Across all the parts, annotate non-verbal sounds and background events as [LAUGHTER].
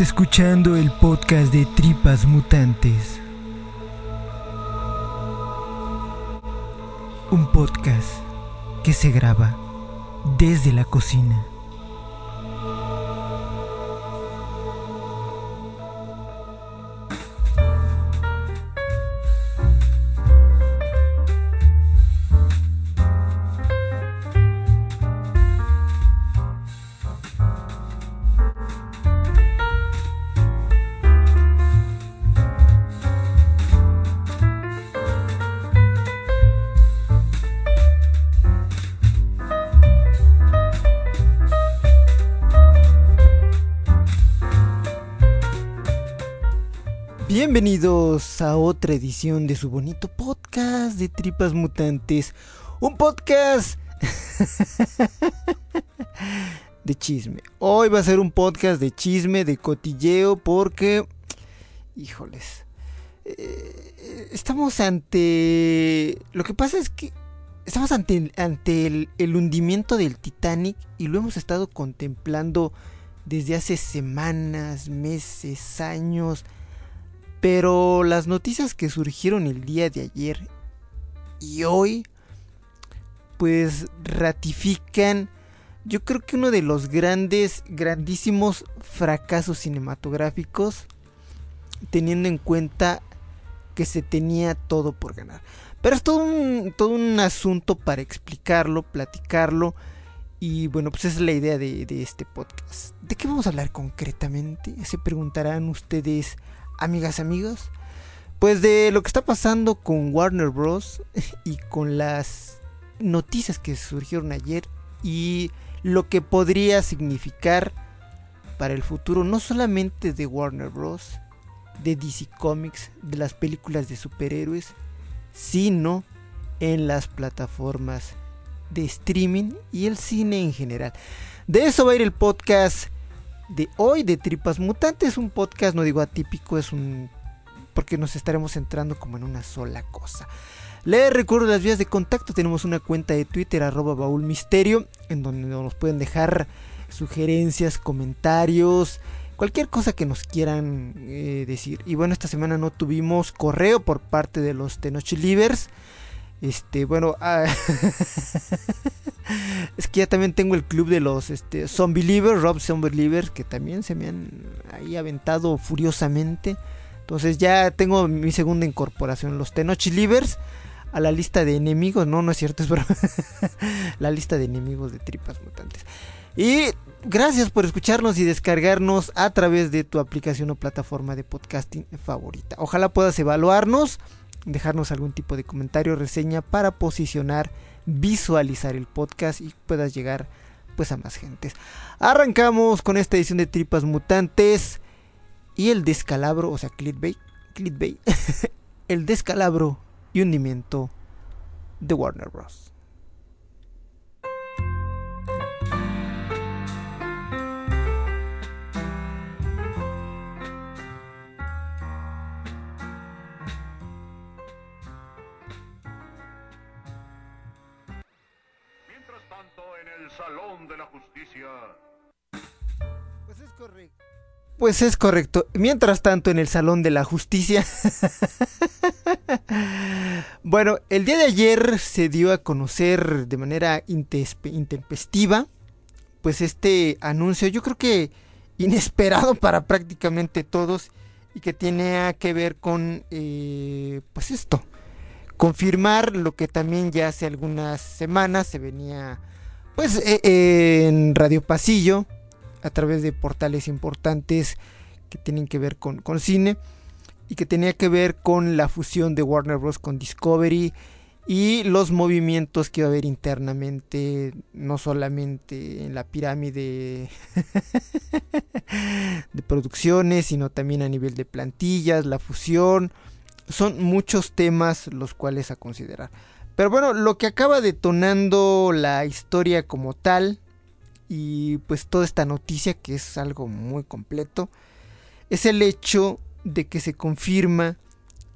Escuchando el podcast de Tripas Mutantes. Un podcast que se graba desde la cocina. Bienvenidos a otra edición de su bonito podcast de Tripas Mutantes. Un podcast [LAUGHS] de chisme. Hoy va a ser un podcast de chisme, de cotilleo, porque... Híjoles. eh, estamos ante... Lo que pasa es que estamos ante, ante el, el hundimiento del Titanic y lo hemos estado contemplando desde hace semanas, meses, años. Pero las noticias que surgieron el día de ayer y hoy, pues ratifican, yo creo que uno de los grandes, grandísimos fracasos cinematográficos, teniendo en cuenta que se tenía todo por ganar. Pero es todo un, todo un asunto para explicarlo, platicarlo. Y bueno, pues es la idea de, de este podcast. ¿De qué vamos a hablar concretamente? Se preguntarán ustedes amigas, amigos, pues de lo que está pasando con Warner Bros. [LAUGHS] y con las noticias que surgieron ayer y lo que podría significar para el futuro no solamente de Warner Bros., de DC Comics, de las películas de superhéroes, sino en las plataformas de streaming y el cine en general. De eso va a ir el podcast de hoy de Tripas Mutantes, un podcast, no digo atípico, es un... porque nos estaremos centrando como en una sola cosa. Les recuerdo las vías de contacto, tenemos una cuenta de Twitter, arroba baúl misterio, en donde nos pueden dejar sugerencias, comentarios, cualquier cosa que nos quieran eh, decir. Y bueno, esta semana no tuvimos correo por parte de los Tenoch Livers. Este, bueno, ah, [LAUGHS] es que ya también tengo el club de los este, Zombie Livers, Rob Zombie Livers, que también se me han ahí aventado furiosamente. Entonces ya tengo mi segunda incorporación, los Tenoch Livers, a la lista de enemigos. No, no es cierto, es broma. [LAUGHS] la lista de enemigos de tripas mutantes. Y gracias por escucharnos y descargarnos a través de tu aplicación o plataforma de podcasting favorita. Ojalá puedas evaluarnos dejarnos algún tipo de comentario, reseña para posicionar, visualizar el podcast y puedas llegar pues a más gentes. Arrancamos con esta edición de Tripas Mutantes y el descalabro, o sea, clickbait, clickbait, [LAUGHS] el descalabro y hundimiento de Warner Bros. De la Justicia. Pues es correcto. Pues es correcto. Mientras tanto, en el Salón de la Justicia. [LAUGHS] bueno, el día de ayer se dio a conocer de manera intempestiva. Pues este anuncio, yo creo que inesperado para prácticamente todos. Y que tiene que ver con. eh, pues esto. confirmar lo que también ya hace algunas semanas se venía pues eh, en Radio Pasillo a través de portales importantes que tienen que ver con, con cine y que tenía que ver con la fusión de Warner Bros. con Discovery y los movimientos que va a haber internamente, no solamente en la pirámide [LAUGHS] de producciones, sino también a nivel de plantillas, la fusión. Son muchos temas los cuales a considerar. Pero bueno, lo que acaba detonando la historia como tal, y pues toda esta noticia que es algo muy completo, es el hecho de que se confirma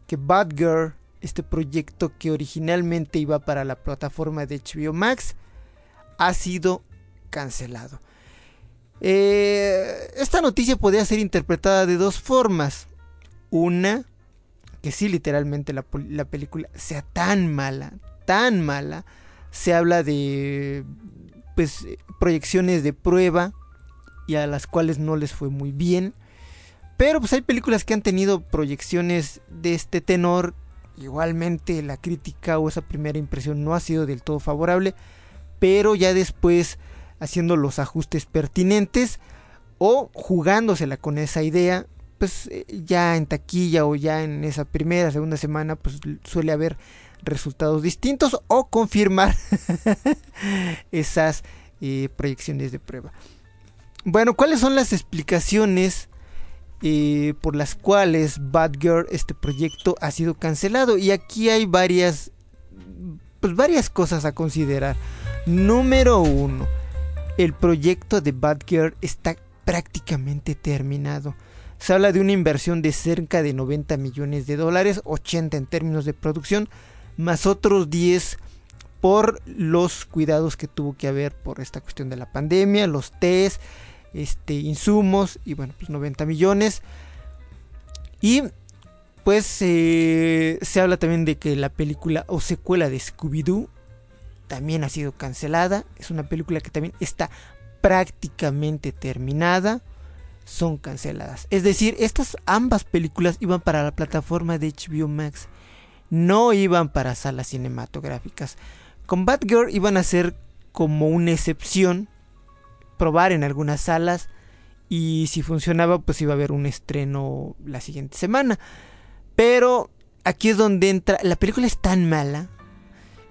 que Bad Girl este proyecto que originalmente iba para la plataforma de HBO Max ha sido cancelado. Eh, esta noticia podría ser interpretada de dos formas. Una, que sí, literalmente la, la, película sea tan mala, tan mala. Se habla de pues, proyecciones de prueba y a las cuales no les fue muy bien. Pero pues hay películas que han tenido proyecciones de este tenor Igualmente la crítica o esa primera impresión no ha sido del todo favorable, pero ya después haciendo los ajustes pertinentes o jugándosela con esa idea, pues eh, ya en taquilla o ya en esa primera, segunda semana, pues suele haber resultados distintos o confirmar [LAUGHS] esas eh, proyecciones de prueba. Bueno, ¿cuáles son las explicaciones eh, por las cuales Bad Girl, este proyecto, ha sido cancelado. Y aquí hay varias, pues varias cosas a considerar. Número uno, el proyecto de Bad Girl está prácticamente terminado. Se habla de una inversión de cerca de 90 millones de dólares, 80 en términos de producción, más otros 10 por los cuidados que tuvo que haber por esta cuestión de la pandemia, los test, este, insumos y bueno, pues 90 millones. Y pues eh, se habla también de que la película o secuela de Scooby-Doo también ha sido cancelada. Es una película que también está prácticamente terminada. Son canceladas. Es decir, estas ambas películas iban para la plataforma de HBO Max. No iban para salas cinematográficas. Con Batgirl iban a ser como una excepción probar en algunas salas y si funcionaba pues iba a haber un estreno la siguiente semana. Pero aquí es donde entra, la película es tan mala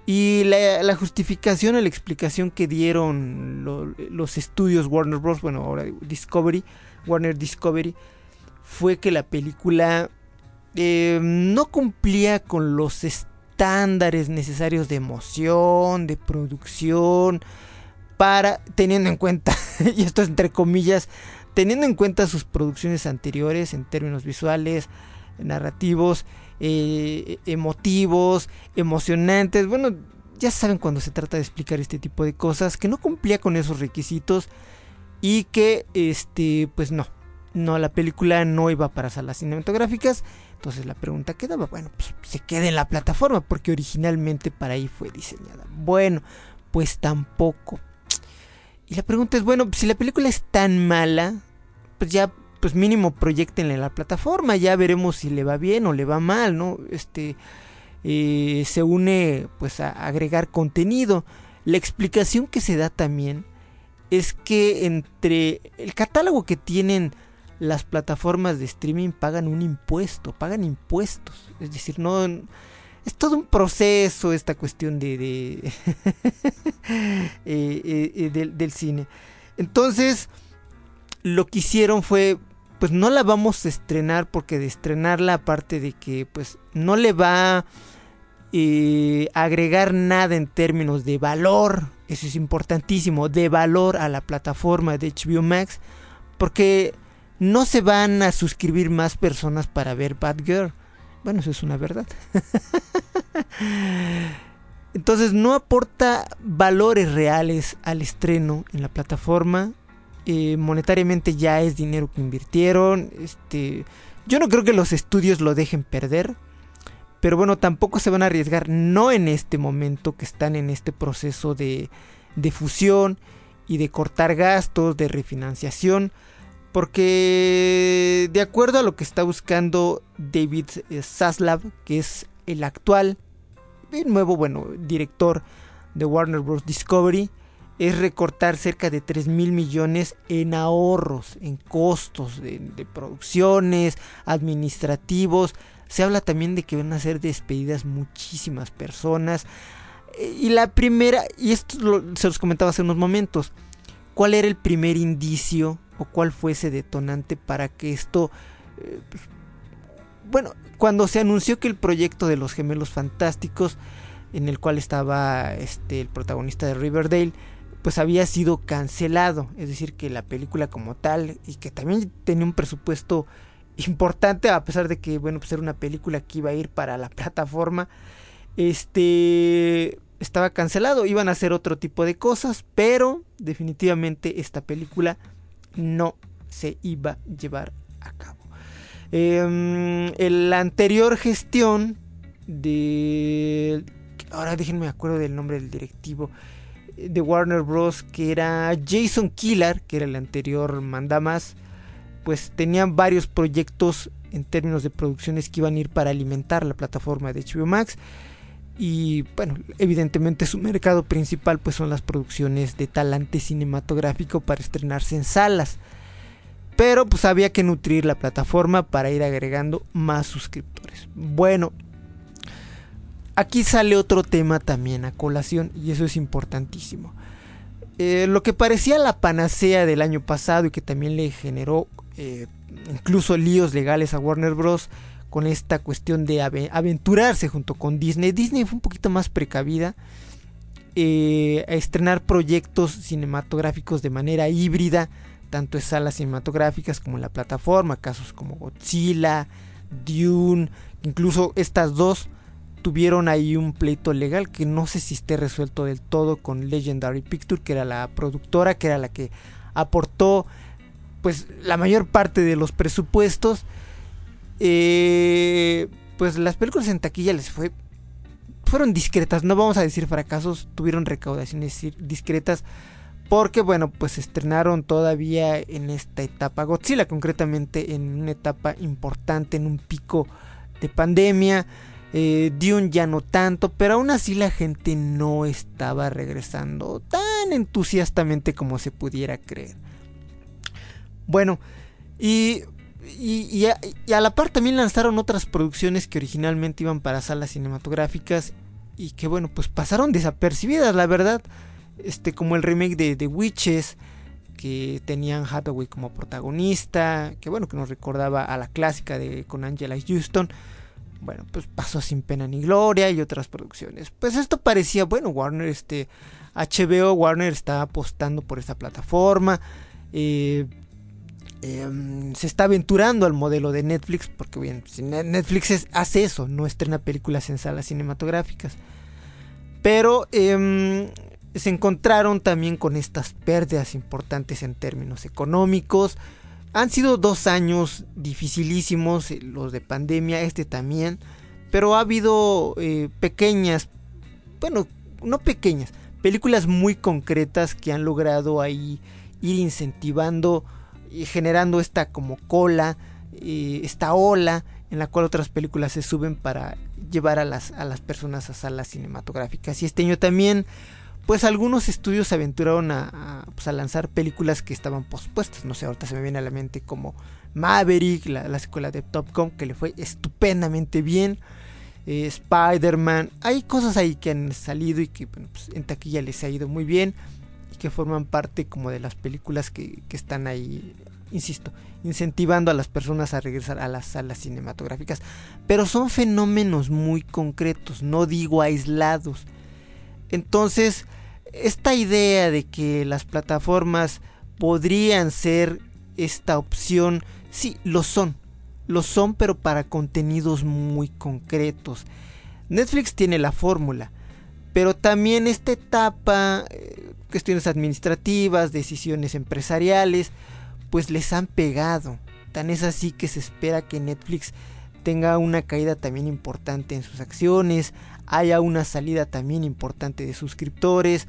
y la, justificación o la explicación que dieron los estudios Warner Bros., bueno ahora Discovery, Warner Discovery, fue que la película eh, no cumplía con los estándares necesarios de emoción, de producción, para, teniendo en cuenta, [LAUGHS] y esto es entre comillas, teniendo en cuenta sus producciones anteriores en términos visuales, narrativos, eh, emotivos, emocionantes, bueno, ya saben cuando se trata de explicar este tipo de cosas, que no cumplía con esos requisitos y que, este, pues no, no, la película no iba para salas cinematográficas. Entonces la pregunta quedaba, bueno, pues se queda en la plataforma porque originalmente para ahí fue diseñada. Bueno, pues tampoco. Y la pregunta es, bueno, si la película es tan mala, pues ya, pues mínimo proyectenla en la plataforma, ya veremos si le va bien o le va mal, ¿no? Este, eh, se une pues a agregar contenido. La explicación que se da también es que entre el catálogo que tienen las plataformas de streaming pagan un impuesto, pagan impuestos. Es decir, no es todo un proceso esta cuestión de, [LAUGHS] eh, eh, eh, del, del, cine. Entonces, lo que hicieron fue, pues no la vamos a estrenar porque de estrenarla, aparte de que pues no le va a agregar nada en términos de valor, eso es importantísimo, de valor a la plataforma de HBO Max, porque no se van a suscribir más personas para ver Bad Girl bueno, eso es una verdad. [LAUGHS] Entonces no aporta valores reales al estreno en la plataforma. Eh, monetariamente ya es dinero que invirtieron. Este, yo no creo que los estudios lo dejen perder. Pero bueno, tampoco se van a arriesgar, no en este momento que están en este proceso de, de fusión y de cortar gastos, de refinanciación. Porque de acuerdo a lo que está buscando David Zaslav, que es el actual el nuevo, bueno, director de Warner Bros. Discovery es recortar cerca de 3 mil millones en ahorros, en costos de, de, producciones, administrativos. Se habla también de que van a ser despedidas muchísimas personas. Y la primera, y esto se los comentaba hace unos momentos, ¿cuál era el primer indicio o cuál fue ese detonante para que esto... Eh, pues, bueno, cuando se anunció que el proyecto de los gemelos fantásticos, en el cual estaba este, el protagonista de Riverdale, pues había sido cancelado. Es decir, que la película como tal, y que también tenía un presupuesto importante, a pesar de que, bueno, pues era una película que iba a ir para la [LAUGHS] plataforma, este estaba cancelado, iban a hacer otro tipo de cosas, pero definitivamente esta película no se iba a llevar a cabo. Eh, la anterior gestión de... Ahora déjenme acuerdo del nombre del directivo de Warner Bros. que era Jason Killar, que era el anterior mandamas, pues tenían varios proyectos en términos de producciones que iban a ir para alimentar la plataforma de HBO Max. Y bueno, evidentemente su mercado principal pues son las producciones de talante cinematográfico para estrenarse en salas. Pero pues había que nutrir la plataforma para ir agregando más suscriptores. Bueno, aquí sale otro tema también a colación y eso es importantísimo. Eh, lo que parecía la panacea del año pasado y que también le generó eh, incluso líos legales a Warner Bros con esta cuestión de aventurarse junto con Disney. Disney fue un poquito más precavida eh, a estrenar proyectos cinematográficos de manera híbrida, tanto en salas cinematográficas como en la plataforma, casos como Godzilla, Dune, incluso estas dos tuvieron ahí un pleito legal que no sé si esté resuelto del todo con Legendary Picture, que era la productora, que era la que aportó pues la mayor parte de los presupuestos eh, pues las películas en taquilla les fue fueron discretas, no vamos a decir fracasos, tuvieron recaudaciones discretas porque bueno, pues estrenaron todavía en esta etapa Godzilla, concretamente en una etapa importante, en un pico de pandemia. Eh, Dune ya no tanto, pero aún así la gente no estaba regresando tan entusiastamente como se pudiera creer. Bueno, y y, a, la par también lanzaron otras producciones que originalmente iban para salas cinematográficas y que bueno, pues pasaron desapercibidas, la verdad. Este, como el remake de The Witches, que tenían Hathaway como protagonista, que bueno, que nos recordaba a la clásica de con Angela Houston. Bueno, pues pasó sin pena ni gloria y otras producciones. Pues esto parecía, bueno, Warner, este, HBO, Warner está apostando por esta plataforma. Eh, Em, se está aventurando al modelo de Netflix, porque bien, Netflix hace eso, no estrena películas en salas cinematográficas. Pero em, se encontraron también con estas pérdidas importantes en términos económicos. Han sido dos años dificilísimos, eh, los de pandemia, este también. Pero ha habido eh, pequeñas, bueno, no pequeñas, películas muy concretas que han logrado ahí ir incentivando y generando esta como cola, esta ola en la cual otras películas se suben para llevar a las, a las personas a salas cinematográficas. Y este año también, pues algunos estudios se aventuraron a, pues, a, lanzar películas que estaban pospuestas. No sé, ahorita se me viene a la mente como Maverick, la, la secuela de Top Gun, que le fue estupendamente bien. Eh, Spider-Man, hay cosas ahí que han salido y que pues, en taquilla les ha ido muy bien que forman parte como de las películas que, están ahí, insisto, incentivando a las personas a regresar a las salas cinematográficas. Pero son fenómenos muy concretos, no digo aislados. Entonces, esta idea de que las plataformas podrían ser esta opción, sí, lo son. Lo son, pero para contenidos muy concretos. Netflix tiene la fórmula, pero también esta etapa eh, cuestiones administrativas, decisiones empresariales, pues les han pegado. Tan es así que se espera que Netflix tenga una caída también importante en sus acciones, haya una salida también importante de suscriptores.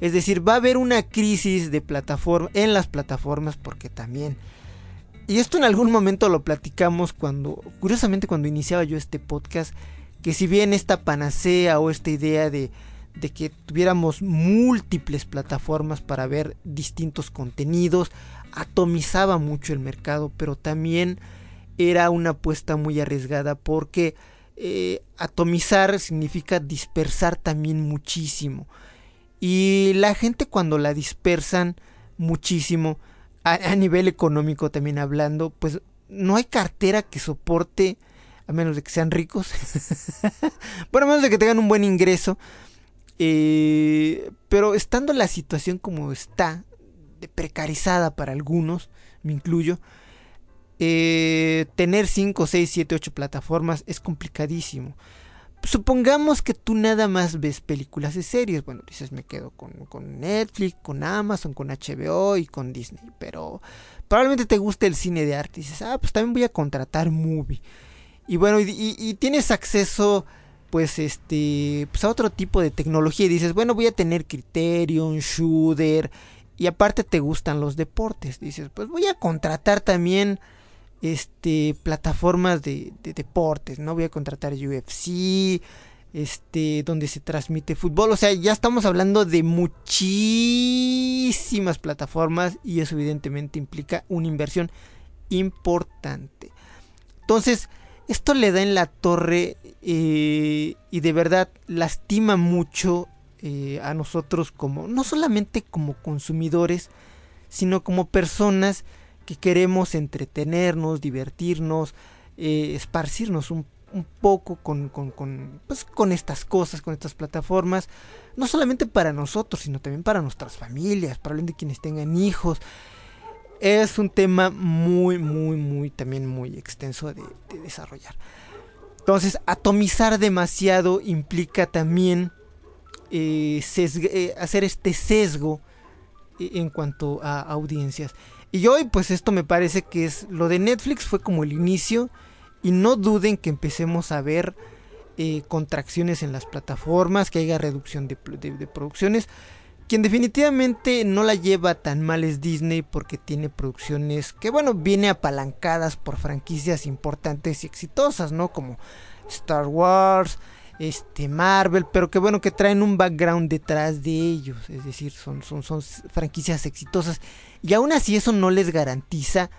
Es decir, va a haber una crisis de plataforma en las plataformas porque también y esto en algún momento lo platicamos cuando curiosamente cuando iniciaba yo este podcast que si bien esta panacea o esta idea de, de que tuviéramos múltiples plataformas para ver distintos contenidos, atomizaba mucho el mercado, pero también era una apuesta muy arriesgada porque eh, atomizar significa dispersar también muchísimo. Y la gente cuando la dispersan muchísimo, a, nivel económico también hablando, pues no hay cartera que soporte, a menos de que sean ricos, [LAUGHS] bueno, a menos de que tengan un buen ingreso, eh, pero estando la situación como está, de precarizada para algunos, me incluyo, eh, tener 5, 6, 7, 8 plataformas es complicadísimo. Supongamos que tú nada más ves películas y series. Bueno, dices, me quedo con, Netflix, con Amazon, con HBO y con Disney. Pero probablemente te guste el cine de arte. Y dices, ah, pues también voy a contratar Movie. Y bueno, y, tienes acceso, pues, este, pues a otro tipo de tecnología. Y dices, bueno, voy a tener Criterion, Shooter. Y aparte te gustan los deportes. Dices, pues voy a contratar también este plataformas de, deportes, ¿no? Voy a contratar UFC, este, donde se transmite fútbol. O sea, ya estamos hablando de muchísimas plataformas y eso evidentemente implica una inversión importante. Entonces, esto le da en la torre eh, y de verdad lastima mucho eh, a nosotros como, no solamente como consumidores, sino como personas que queremos entretenernos, divertirnos, eh, esparcirnos un, poco con, con, pues, con estas cosas, con estas plataformas, no solamente para nosotros, sino también para nuestras familias, probablemente quienes tengan hijos. Es un tema muy, muy, muy, también muy extenso de, desarrollar. Entonces, atomizar demasiado implica también eh, eh, hacer este sesgo en cuanto a audiencias. Y hoy pues esto me parece que es lo de Netflix fue como el inicio y no duden que empecemos a ver eh, contracciones en las plataformas, que haya reducción de, producciones. Quien definitivamente no la lleva tan mal es Disney porque tiene producciones que bueno, viene apalancadas por franquicias importantes y exitosas, ¿no? Como Star Wars, este Marvel, pero que bueno que traen un background detrás de ellos, es decir, son, son, son franquicias exitosas y aún así eso no les garantiza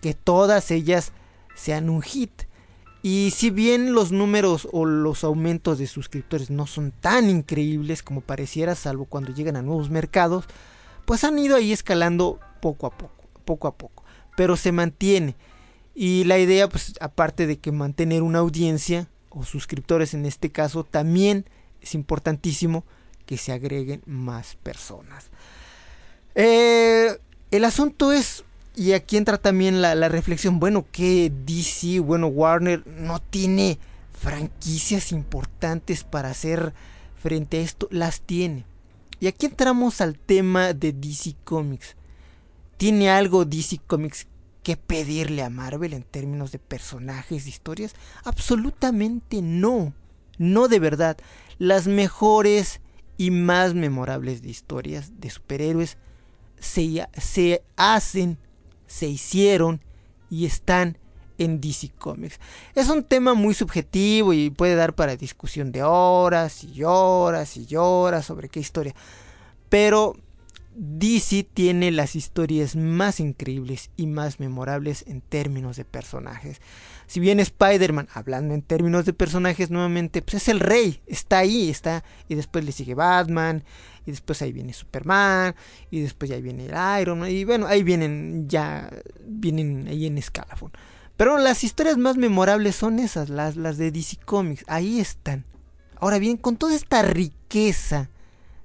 que todas ellas sean un hit. Y si bien los números o los aumentos de suscriptores no son tan increíbles como pareciera, salvo cuando llegan a nuevos mercados, pues han ido ahí escalando poco a poco, poco a poco, pero se mantiene. Y la idea, pues aparte de que mantener una audiencia, o suscriptores en este caso, también es importantísimo que se agreguen más personas. Eh, el asunto es, y aquí entra también la, la, reflexión, bueno, que DC, bueno, Warner no tiene franquicias importantes para hacer frente a esto, las tiene. Y aquí entramos al tema de DC Comics. ¿Tiene algo DC Comics que pedirle a Marvel en términos de personajes, y historias? Absolutamente no. No de verdad. Las mejores y más memorables de historias de superhéroes se, se hacen, se hicieron y están en DC Comics. Es un tema muy subjetivo y puede dar para discusión de horas y horas y horas sobre qué historia. Pero DC tiene las historias más increíbles y más memorables en términos de personajes. Si bien Spider-Man, hablando en términos de personajes nuevamente, pues es el rey, está ahí, está, y después le sigue Batman, y después ahí viene Superman, y después ya viene el Iron Man, y bueno, ahí vienen ya, vienen ahí en escalafón. Pero las historias más memorables son esas, las, las de DC Comics, ahí están. Ahora bien, con toda esta riqueza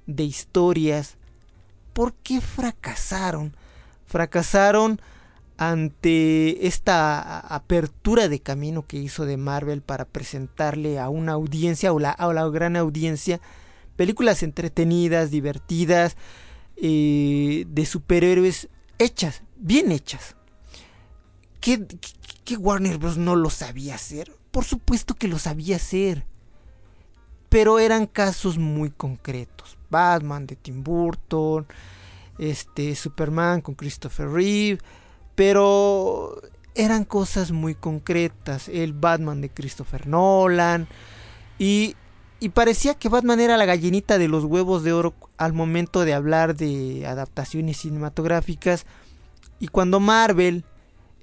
de historias, ¿por qué fracasaron? Fracasaron ante esta apertura de camino que hizo de Marvel para presentarle a una audiencia o la, a la gran audiencia películas entretenidas, divertidas, eh, de superhéroes hechas, bien hechas. ¿Qué, ¿Qué, Warner Bros. no lo sabía hacer? Por supuesto que lo sabía hacer. Pero eran casos muy concretos. Batman de Tim Burton, este Superman con Christopher Reeve, pero eran cosas muy concretas. El Batman de Christopher Nolan, Y, y parecía que Batman era la gallinita de los huevos de oro al momento de hablar de adaptaciones cinematográficas. Y cuando Marvel,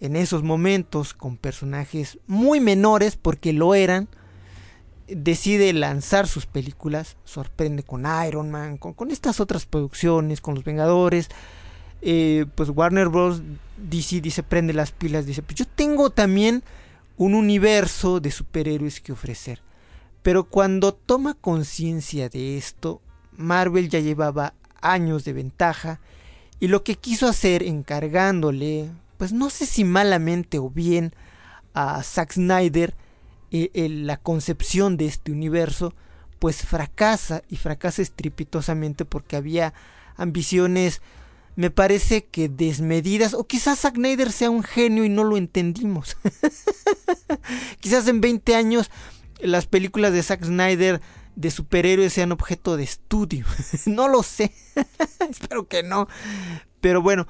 en esos momentos, con personajes muy menores, porque lo eran, decide lanzar sus películas, sorprende con Iron Man, con, estas otras producciones, con los Vengadores, eh, pues Warner Bros. DC dice, prende las pilas, dice, pues yo tengo también un universo de superhéroes que ofrecer. Pero cuando toma conciencia de esto, Marvel ya llevaba años de ventaja y lo que quiso hacer encargándole, pues no sé si malamente o bien, a Zack Snyder eh, la concepción de este universo, pues fracasa y fracasa estrepitosamente porque había ambiciones me parece que desmedidas, o quizás Zack Snyder sea un genio y no lo entendimos. [LAUGHS] quizás en 20 años las películas de Zack Snyder de superhéroes sean objeto de estudio. [LAUGHS] no lo sé. [LAUGHS] Espero que no. Pero bueno,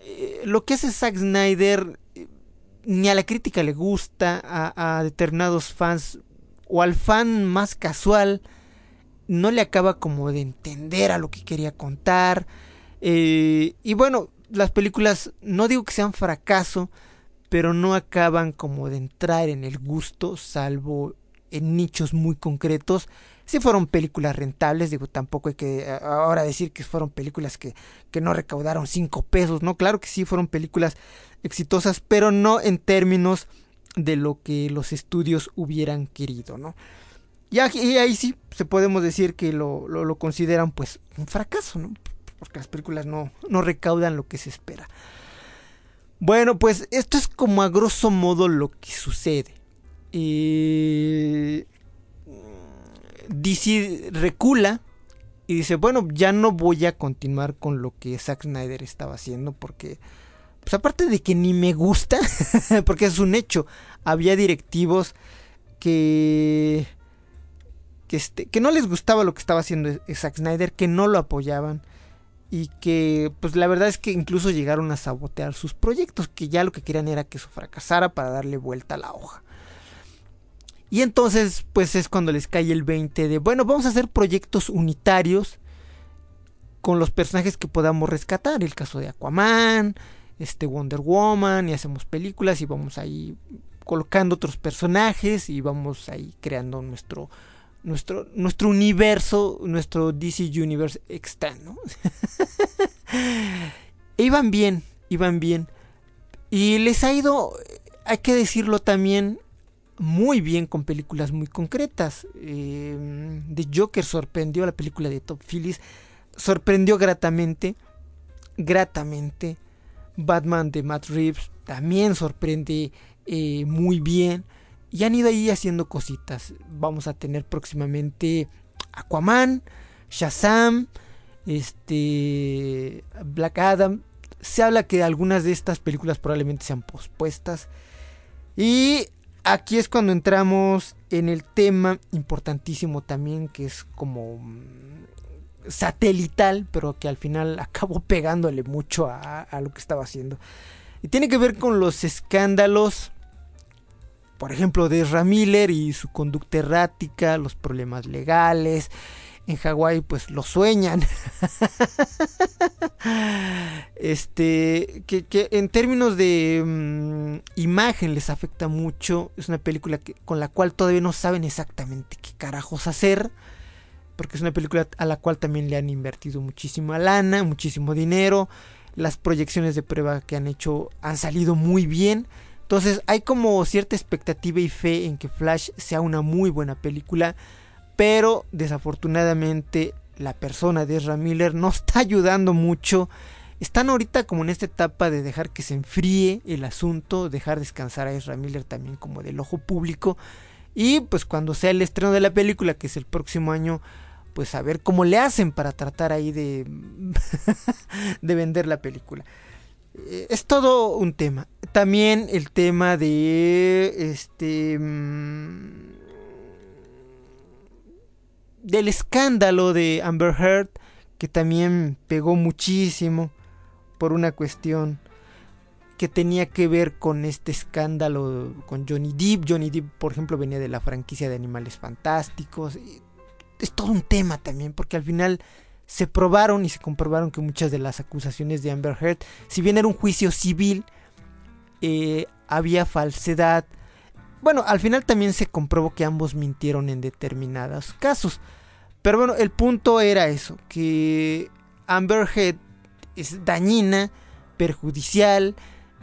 eh, lo que hace Zack Snyder ni a la crítica le gusta, a, determinados fans o al fan más casual no le acaba como de entender a lo que quería contar eh, y bueno, las películas no digo que sean fracaso, pero no acaban como de entrar en el gusto, salvo en nichos muy concretos. Si fueron películas rentables, digo, tampoco hay que ahora decir que fueron películas que, que no recaudaron 5 pesos, ¿no? Claro que sí fueron películas exitosas, pero no en términos de lo que los estudios hubieran querido, ¿no? Y, ahí sí se podemos decir que lo, lo, consideran pues un fracaso, ¿no? porque las películas no, no recaudan lo que se espera. Bueno, pues esto es como a grosso modo lo que sucede. Eh, DC recula y dice, bueno, ya no voy a continuar con lo que Zack Snyder estaba haciendo porque, pues aparte de que ni me gusta, [LAUGHS] porque es un hecho, había directivos que... Que, este, que no les gustaba lo que estaba haciendo Zack Snyder, que no lo apoyaban, y que pues la verdad es que incluso llegaron a sabotear sus proyectos, que ya lo que querían era que eso fracasara para darle vuelta a la hoja. Y entonces pues es cuando les cae el 20 de, bueno, vamos a hacer proyectos unitarios con los personajes que podamos rescatar, el caso de Aquaman, este Wonder Woman, y hacemos películas y vamos ahí colocando otros personajes y vamos ahí creando nuestro nuestro, nuestro universo, nuestro DC Universe externo. [LAUGHS] iban bien, iban bien. Y les ha ido, hay que decirlo también, muy bien con películas muy concretas. Eh, The Joker sorprendió la película de Top Phillips. Sorprendió gratamente. Gratamente. Batman de Matt Reeves también sorprende eh, muy bien. Y han ido ahí haciendo cositas. Vamos a tener próximamente Aquaman, Shazam, este Black Adam. Se habla que algunas de estas películas probablemente sean pospuestas. Y aquí es cuando entramos en el tema importantísimo también, que es como mm, satelital, pero que al final [LAUGHS] acabó pegándole mucho a, lo que estaba haciendo. Y tiene que ver con los escándalos por ejemplo, de Ezra Miller y su conducta errática, los problemas legales. En Hawái, pues lo sueñan. [LAUGHS] este, que, que, en términos de mm, imagen les afecta mucho. Es una película que, con la cual todavía no saben exactamente qué carajos hacer. Porque es una película a la cual también le han invertido muchísima lana, muchísimo dinero. Las proyecciones de prueba que han hecho han salido muy bien entonces hay como cierta expectativa y fe en que Flash sea una muy buena película, pero desafortunadamente la persona de Ezra Miller no está ayudando mucho. Están ahorita como en esta etapa de dejar que se enfríe el asunto, dejar descansar a Ezra Miller también como del ojo público. Y pues cuando sea el estreno de la película, que es el próximo año, pues a ver cómo le hacen para tratar ahí de, [LAUGHS] de vender la película. Eh, es todo un tema. También el tema de este mm, del escándalo de Amber Heard que también pegó muchísimo por una cuestión que tenía que ver con este escándalo con Johnny Depp. Johnny Depp, por ejemplo, venía de la franquicia de Animales Fantásticos. Es todo un tema también, porque al final se probaron y se comprobaron que muchas de las acusaciones de Amber Heard, si bien era un juicio civil, eh, había falsedad. Bueno, al final también se comprobó que ambos mintieron en determinados casos. Pero bueno, el punto era eso, que Amber Heard es dañina, perjudicial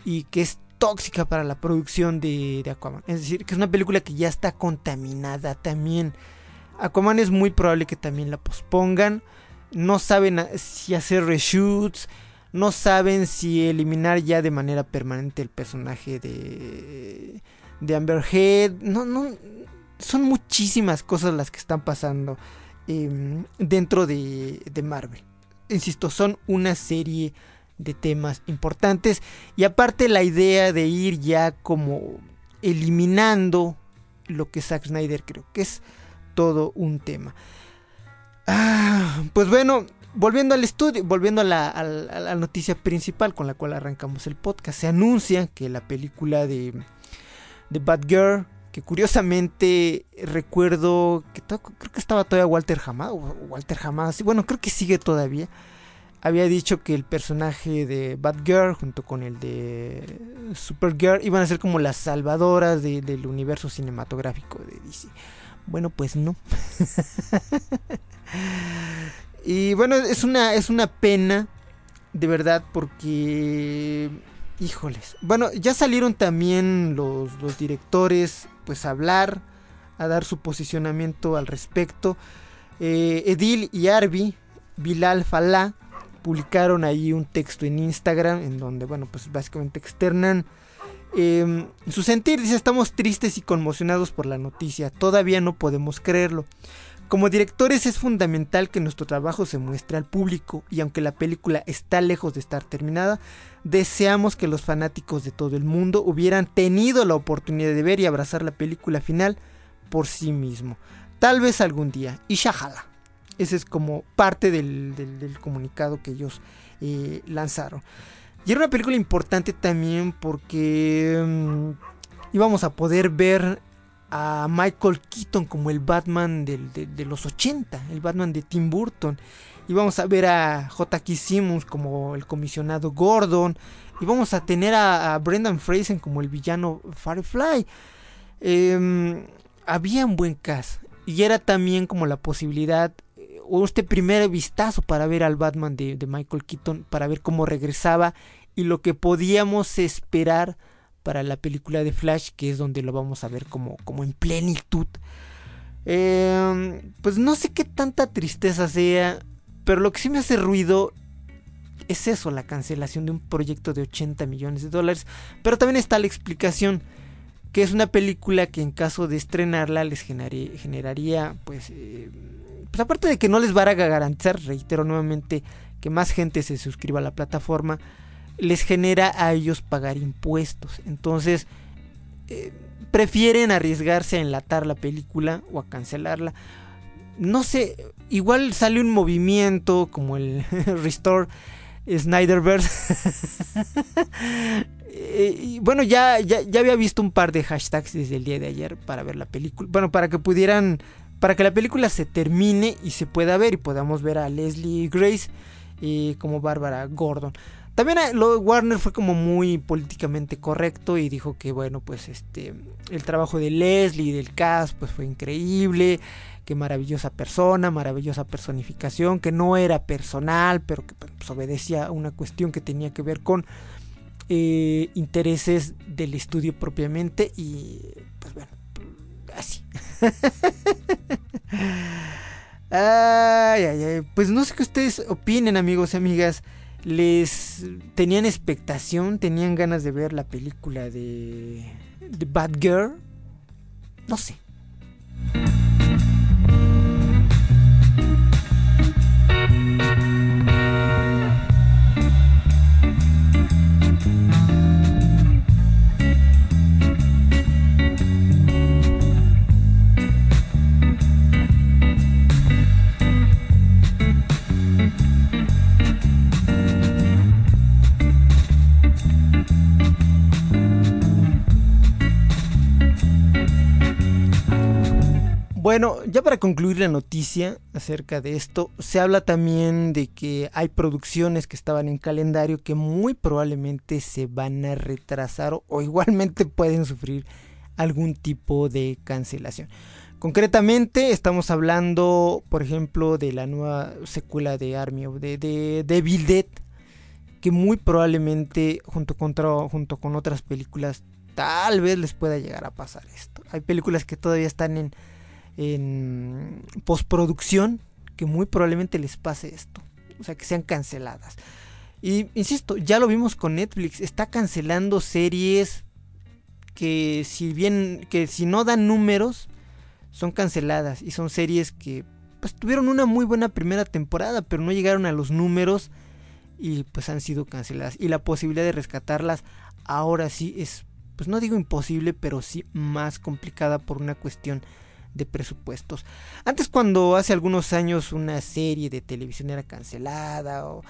y que es tóxica para la producción de, de, Aquaman. Es decir, que es una película que ya está contaminada también. Aquaman es muy probable que también la pospongan. No saben si hacer reshoots. No saben si eliminar ya de manera permanente el personaje de, de Amber Heard. No, no, son muchísimas cosas las que están pasando eh, dentro de, de Marvel. Insisto, son una serie de temas importantes. Y aparte la idea de ir ya como eliminando lo que Zack Snyder creo que es todo un tema. Ah, pues bueno, volviendo al estudio, volviendo a la, noticia principal con la cual arrancamos el podcast, se anuncia que la película de, de Bad Girl, que curiosamente recuerdo que creo que estaba todavía Walter Hamada, Walter Hamada, bueno, creo que sigue todavía había dicho que el personaje de Batgirl junto con el de Supergirl iban a ser como las salvadoras del universo cinematográfico de DC. Bueno, pues no. [LAUGHS] y bueno, es una, es una pena, de verdad, porque... Híjoles. Bueno, ya salieron también los, los directores pues a hablar, a dar su posicionamiento al respecto. Eh, Edil y Arby, Bilal Falá, publicaron ahí un texto en Instagram en donde, bueno, pues básicamente externan eh, su sentir. Dice, estamos tristes y conmocionados por la noticia, todavía no podemos creerlo. Como directores es fundamental que nuestro trabajo se muestre al público y aunque la película está lejos de estar terminada, deseamos que los fanáticos de todo el mundo hubieran tenido la oportunidad de ver y abrazar la película final por sí mismo. Tal vez algún día. Y shahala. Ese es como parte del, comunicado que ellos eh, lanzaron. Y era una película importante también porque mm, íbamos a poder ver a Michael Keaton como el Batman de, los 80, el Batman de Tim Burton. Íbamos a ver a J.K. Simmons como el comisionado Gordon. Y vamos a tener a, Brendan Fraser como el villano Firefly. Em, había un buen cast. Y era también como la posibilidad o este primer vistazo para ver al Batman de, Michael Keaton, para ver cómo regresaba y lo que podíamos esperar para la película de Flash, que es donde lo vamos a ver como, como en plenitud. Em, pues no sé qué tanta tristeza sea, pero lo que sí me hace ruido es eso, la cancelación de un proyecto de 80 millones de dólares. Pero también está la explicación, que es una película que en caso de estrenarla les generaría, pues... Eh, pues aparte de que no les va a garantizar, reitero nuevamente, que más gente se suscriba a la plataforma, les genera a ellos pagar impuestos. Entonces, eh, prefieren arriesgarse a enlatar la película o a cancelarla. No sé, igual sale un movimiento como el [LAUGHS] Restore Snyderverse. [LAUGHS] Eh, y bueno, ya, ya, ya había visto un par de hashtags desde el día de ayer para ver la película. Bueno, para que pudieran para que la película se termine y se pueda ver y podamos ver a Leslie Grace eh, como Bárbara Gordon. También eh, lo, Warner fue como muy políticamente correcto y dijo que bueno pues este el trabajo de Leslie y del cast pues fue increíble, que maravillosa persona, maravillosa personificación, que no era personal pero que pues, obedecía a una cuestión que tenía que ver con eh, intereses del estudio propiamente y pues bueno así. [LAUGHS] Pues no sé qué ustedes opinen, amigos y amigas. ¿Les tenían expectación? ¿Tenían ganas de ver la película de, de Bad Girl? No sé. Bueno, ya para concluir la noticia acerca de esto, se habla también de que hay producciones que estaban en calendario que muy probablemente se van a retrasar o, igualmente [LAUGHS] pueden sufrir algún tipo de cancelación. Concretamente estamos hablando, por ejemplo, de la nueva secuela de Army of de, de Devil Dead, que muy probablemente junto con, junto con otras películas tal vez les pueda llegar a pasar esto. Hay películas que todavía están en, en postproducción que muy probablemente les pase esto. O sea, que sean canceladas. Y insisto, ya lo vimos con Netflix, está cancelando series que si bien que si no dan números son canceladas y son series que pues tuvieron una muy buena primera temporada, pero no llegaron a los números y pues han sido canceladas y la posibilidad de rescatarlas ahora sí es pues no digo imposible, pero sí más complicada por una cuestión de presupuestos. Antes cuando hace algunos años una serie de televisión era cancelada o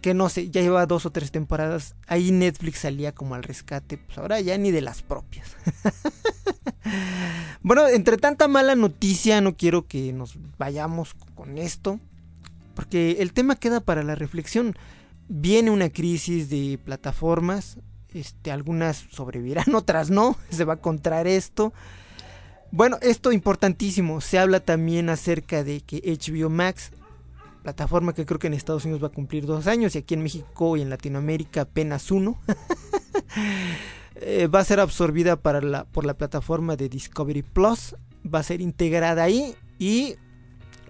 que no sé, ya lleva dos o tres temporadas, ahí Netflix salía como al rescate, pues ahora ya ni de las propias. [LAUGHS] bueno, entre tanta mala noticia no quiero que nos vayamos con esto, porque el tema queda para la reflexión. Viene una crisis de plataformas, este, algunas sobrevivirán, [LAUGHS] otras no, se va a encontrar esto. Bueno, esto importantísimo, se habla también acerca de que HBO Max, plataforma que creo que en Estados Unidos va a cumplir dos años y aquí en México y en Latinoamérica apenas uno, [LAUGHS] eh, va a ser absorbida para la, por la plataforma de Discovery Plus, va a ser integrada ahí y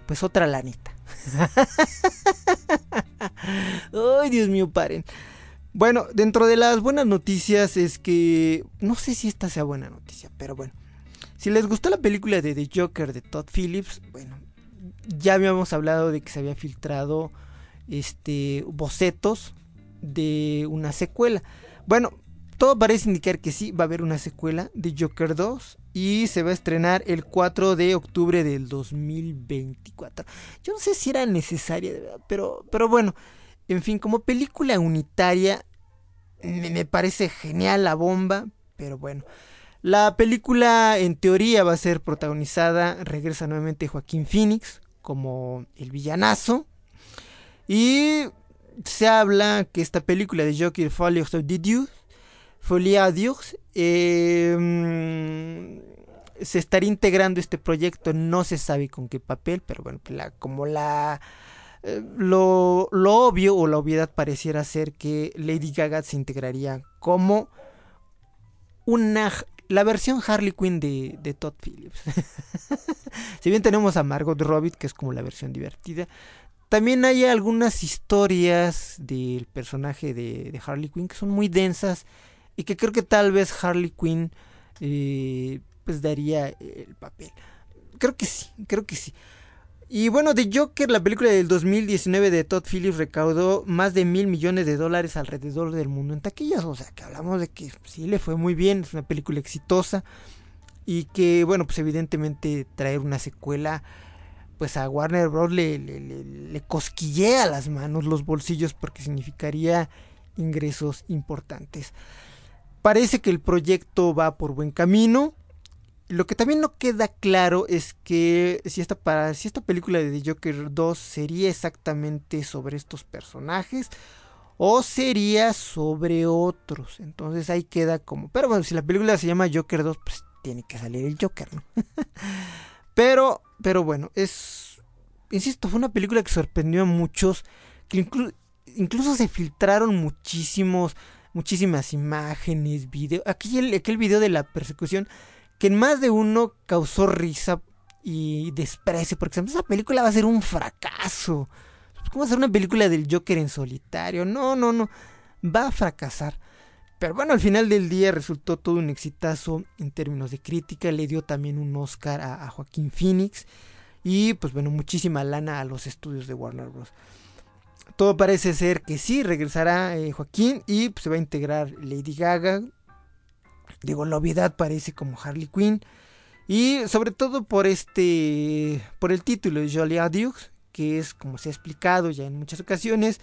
pues otra lanita. [LAUGHS] Ay, Dios mío, paren. Bueno, dentro de las buenas noticias es que no sé si esta sea buena noticia, pero bueno. Si les gustó la película de The Joker de Todd Phillips, bueno, ya habíamos hablado de que se había filtrado este bocetos de una secuela. Bueno, todo parece indicar que sí va a haber una secuela de Joker 2 y se va a estrenar el 4 de octubre del 2024. Yo no sé si era necesaria, pero pero bueno, en fin, como película unitaria me, me parece genial la bomba, pero bueno. La película en teoría va a ser protagonizada, regresa nuevamente Joaquín Phoenix como el villanazo. Y se habla que esta película de Joker Folie of the Dieu, Folie à Dios, eh, se estaría integrando este proyecto, no se sabe con qué papel, pero bueno, la, como la... Eh, lo, lo obvio o la obviedad pareciera ser que Lady Gaga se integraría como una la versión Harley Quinn de, de Todd Phillips. [LAUGHS] si bien tenemos a Margot Robbie, que es como la versión divertida, también hay algunas historias del personaje de, de, Harley Quinn que son muy densas y que creo que tal vez Harley Quinn eh, pues daría el papel. Creo que sí, creo que sí. Y bueno, The Joker, la película del 2019 de Todd Phillips, recaudó más de mil millones de dólares alrededor del mundo en taquillas. O sea, que hablamos de que sí le fue muy bien, es una película exitosa. Y que, bueno, pues evidentemente traer una secuela, pues a Warner Bros. le, le, le, le cosquillea las manos, los bolsillos, porque significaría ingresos importantes. Parece que el proyecto va por buen camino. Lo que también no queda claro es que si esta, para, si esta película de The Joker 2 sería exactamente sobre estos personajes o sería sobre otros. Entonces ahí queda como... Pero bueno, si la película se llama Joker 2, pues tiene que salir el Joker, ¿no? [LAUGHS] pero, pero bueno, es... Insisto, fue una película que sorprendió a muchos, que inclu incluso se filtraron muchísimos, muchísimas imágenes, videos. Aquí el, aquel video de la persecución que en más de uno causó risa y desprecio, porque esa película va a ser un fracaso. ¿Cómo hacer una película del Joker en solitario? No, no, no. Va a fracasar. Pero bueno, al final del día resultó todo un exitazo en términos de crítica. Le dio también un Oscar a, a Joaquín Phoenix. Y pues bueno, muchísima lana a los estudios de Warner Bros. Todo parece ser que sí, regresará eh, Joaquín y pues, se va a integrar Lady Gaga Digo, la obviedad parece como Harley Quinn. Y sobre todo por este. por el título de Jolie Adieux, que es como se ha explicado ya en muchas ocasiones.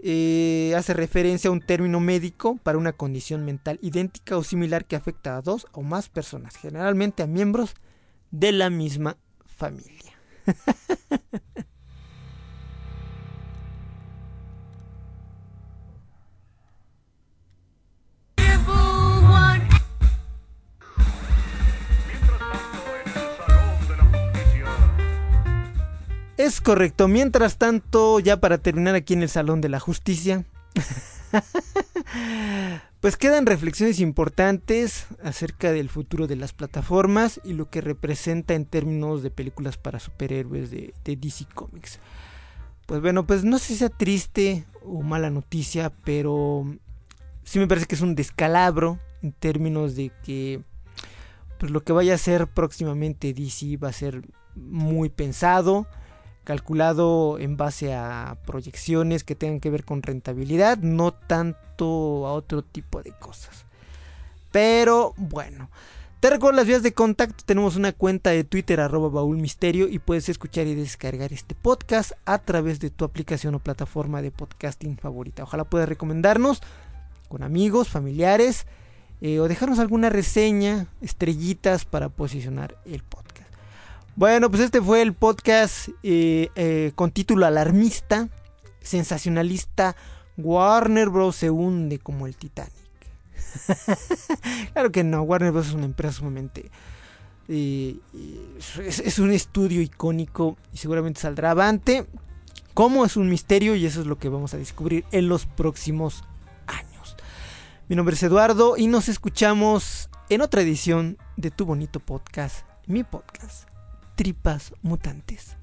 Eh, hace referencia a un término médico para una condición mental idéntica o similar que afecta a dos o más personas, generalmente a miembros de la misma familia. [LAUGHS] Es correcto. Mientras tanto, ya para terminar aquí en el Salón de la Justicia, [LAUGHS] pues quedan reflexiones importantes acerca del futuro de las plataformas y lo que representa en términos de películas para superhéroes de, DC Comics. Pues bueno, pues no sé si sea triste o mala noticia, pero sí me parece que es un descalabro en términos de que pues lo que vaya a ser próximamente DC va a ser muy pensado, calculado en base a proyecciones que tengan que ver con rentabilidad, no tanto a otro tipo de cosas. Pero bueno, te recuerdo las vías de contacto. Tenemos una cuenta de Twitter, arroba baúl misterio, y puedes escuchar y descargar este podcast a través de tu aplicación o plataforma de podcasting favorita. Ojalá puedas recomendarnos con amigos, familiares, eh, o dejarnos alguna reseña, estrellitas para posicionar el podcast. Bueno, pues este fue el podcast eh, eh, con título alarmista, sensacionalista. Warner Bros. se hunde como el Titanic. [LAUGHS] claro que no, Warner Bros. es una empresa sumamente... Eh, es, un estudio icónico y seguramente saldrá avante. Como es un misterio y eso es lo que vamos a descubrir en los próximos años. Mi nombre es Eduardo y nos escuchamos en otra edición de tu bonito podcast, mi podcast tripas mutantes.